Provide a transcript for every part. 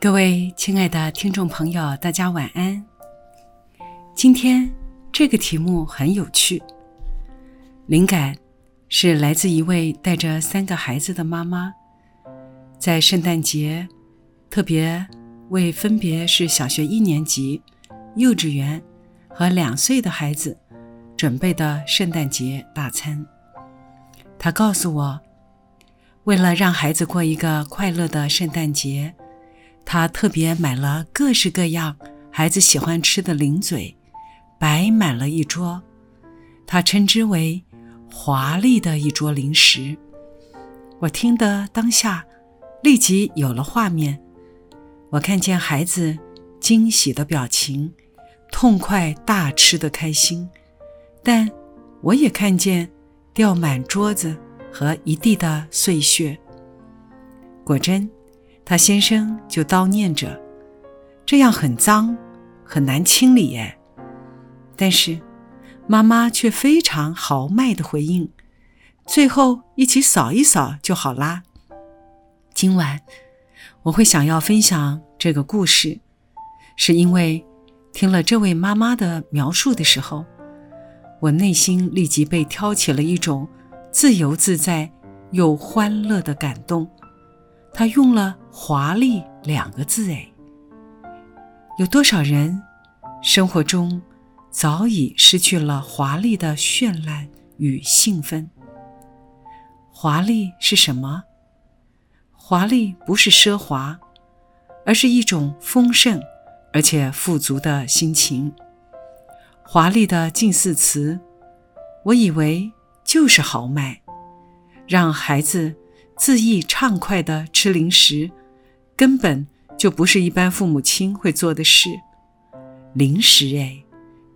各位亲爱的听众朋友，大家晚安。今天这个题目很有趣，灵感是来自一位带着三个孩子的妈妈，在圣诞节特别为分别是小学一年级、幼稚园和两岁的孩子准备的圣诞节大餐。她告诉我，为了让孩子过一个快乐的圣诞节。他特别买了各式各样孩子喜欢吃的零嘴，摆满了一桌，他称之为“华丽的一桌零食”。我听得当下立即有了画面，我看见孩子惊喜的表情，痛快大吃的开心，但我也看见掉满桌子和一地的碎屑。果真。他先生就叨念着：“这样很脏，很难清理耶。”但是妈妈却非常豪迈地回应：“最后一起扫一扫就好啦。”今晚我会想要分享这个故事，是因为听了这位妈妈的描述的时候，我内心立即被挑起了一种自由自在又欢乐的感动。他用了“华丽”两个字，哎，有多少人生活中早已失去了华丽的绚烂与兴奋？华丽是什么？华丽不是奢华，而是一种丰盛而且富足的心情。华丽的近似词，我以为就是豪迈，让孩子。恣意畅快地吃零食，根本就不是一般父母亲会做的事。零食哎，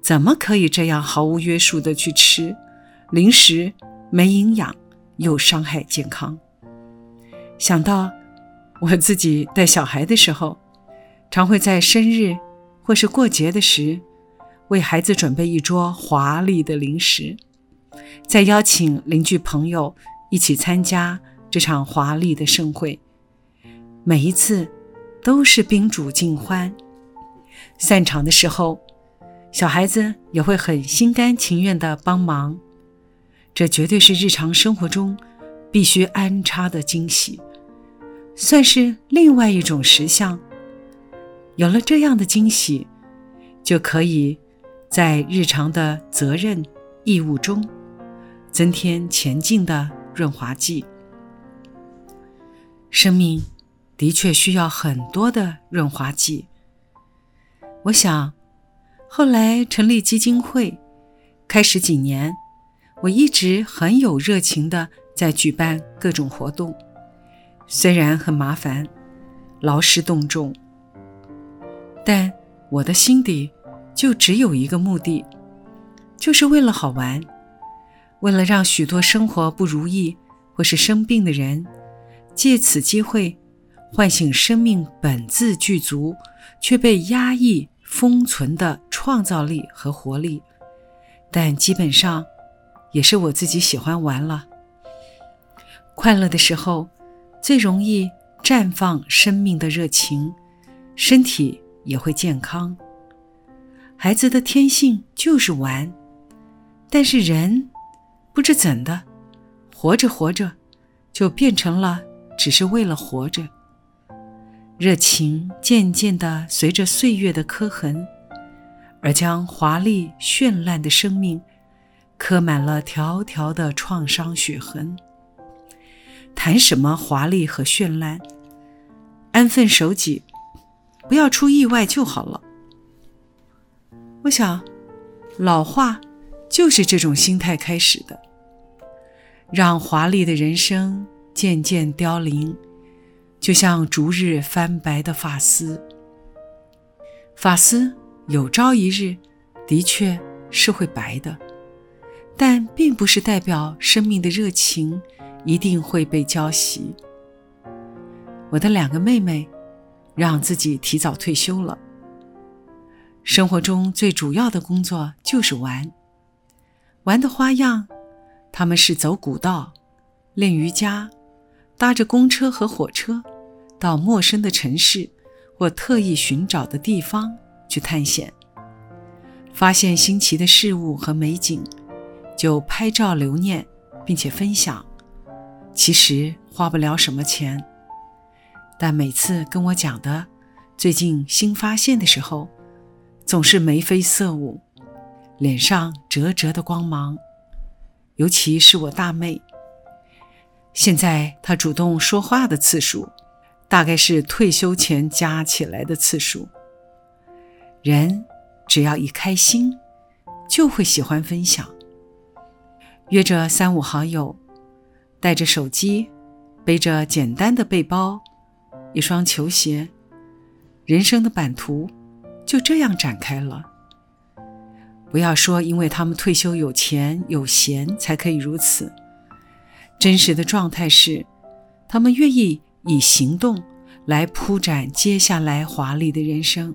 怎么可以这样毫无约束的去吃？零食没营养，又伤害健康。想到我自己带小孩的时候，常会在生日或是过节的时，为孩子准备一桌华丽的零食，再邀请邻居朋友一起参加。这场华丽的盛会，每一次都是宾主尽欢。散场的时候，小孩子也会很心甘情愿地帮忙。这绝对是日常生活中必须安插的惊喜，算是另外一种实相。有了这样的惊喜，就可以在日常的责任义务中增添前进的润滑剂。生命的确需要很多的润滑剂。我想，后来成立基金会，开始几年，我一直很有热情的在举办各种活动，虽然很麻烦，劳师动众，但我的心底就只有一个目的，就是为了好玩，为了让许多生活不如意或是生病的人。借此机会，唤醒生命本自具足却被压抑封存的创造力和活力，但基本上也是我自己喜欢玩了。快乐的时候，最容易绽放生命的热情，身体也会健康。孩子的天性就是玩，但是人不知怎的，活着活着就变成了。只是为了活着，热情渐渐地随着岁月的刻痕，而将华丽绚烂的生命刻满了条条的创伤血痕。谈什么华丽和绚烂？安分守己，不要出意外就好了。我想，老化就是这种心态开始的，让华丽的人生。渐渐凋零，就像逐日翻白的发丝。发丝有朝一日的确是会白的，但并不是代表生命的热情一定会被浇熄。我的两个妹妹让自己提早退休了。生活中最主要的工作就是玩，玩的花样，他们是走古道、练瑜伽、搭着公车和火车到陌生的城市或特意寻找的地方去探险，发现新奇的事物和美景，就拍照留念，并且分享。其实花不了什么钱，但每次跟我讲的最近新发现的时候。总是眉飞色舞，脸上灼灼的光芒。尤其是我大妹，现在她主动说话的次数，大概是退休前加起来的次数。人只要一开心，就会喜欢分享。约着三五好友，带着手机，背着简单的背包，一双球鞋，人生的版图。就这样展开了。不要说因为他们退休有钱有闲才可以如此，真实的状态是，他们愿意以行动来铺展接下来华丽的人生，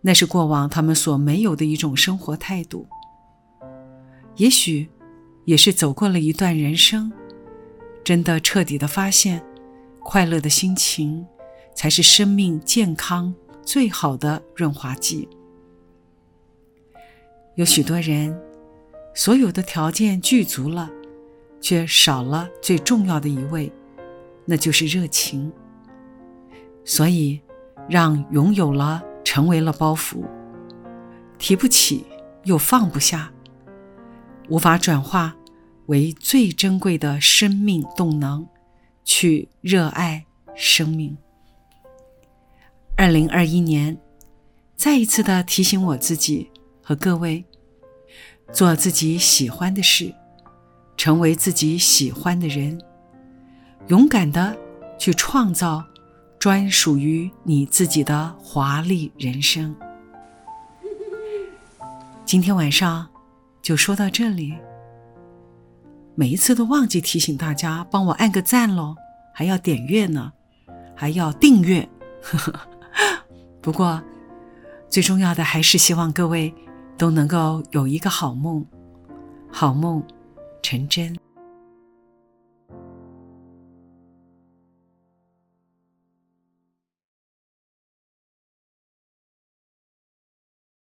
那是过往他们所没有的一种生活态度。也许，也是走过了一段人生，真的彻底的发现，快乐的心情才是生命健康。最好的润滑剂。有许多人，所有的条件具足了，却少了最重要的一位，那就是热情。所以，让拥有了成为了包袱，提不起又放不下，无法转化为最珍贵的生命动能，去热爱生命。二零二一年，再一次的提醒我自己和各位：做自己喜欢的事，成为自己喜欢的人，勇敢的去创造专属于你自己的华丽人生。今天晚上就说到这里。每一次都忘记提醒大家帮我按个赞喽，还要点阅呢，还要订阅。呵呵。不过，最重要的还是希望各位都能够有一个好梦，好梦成真。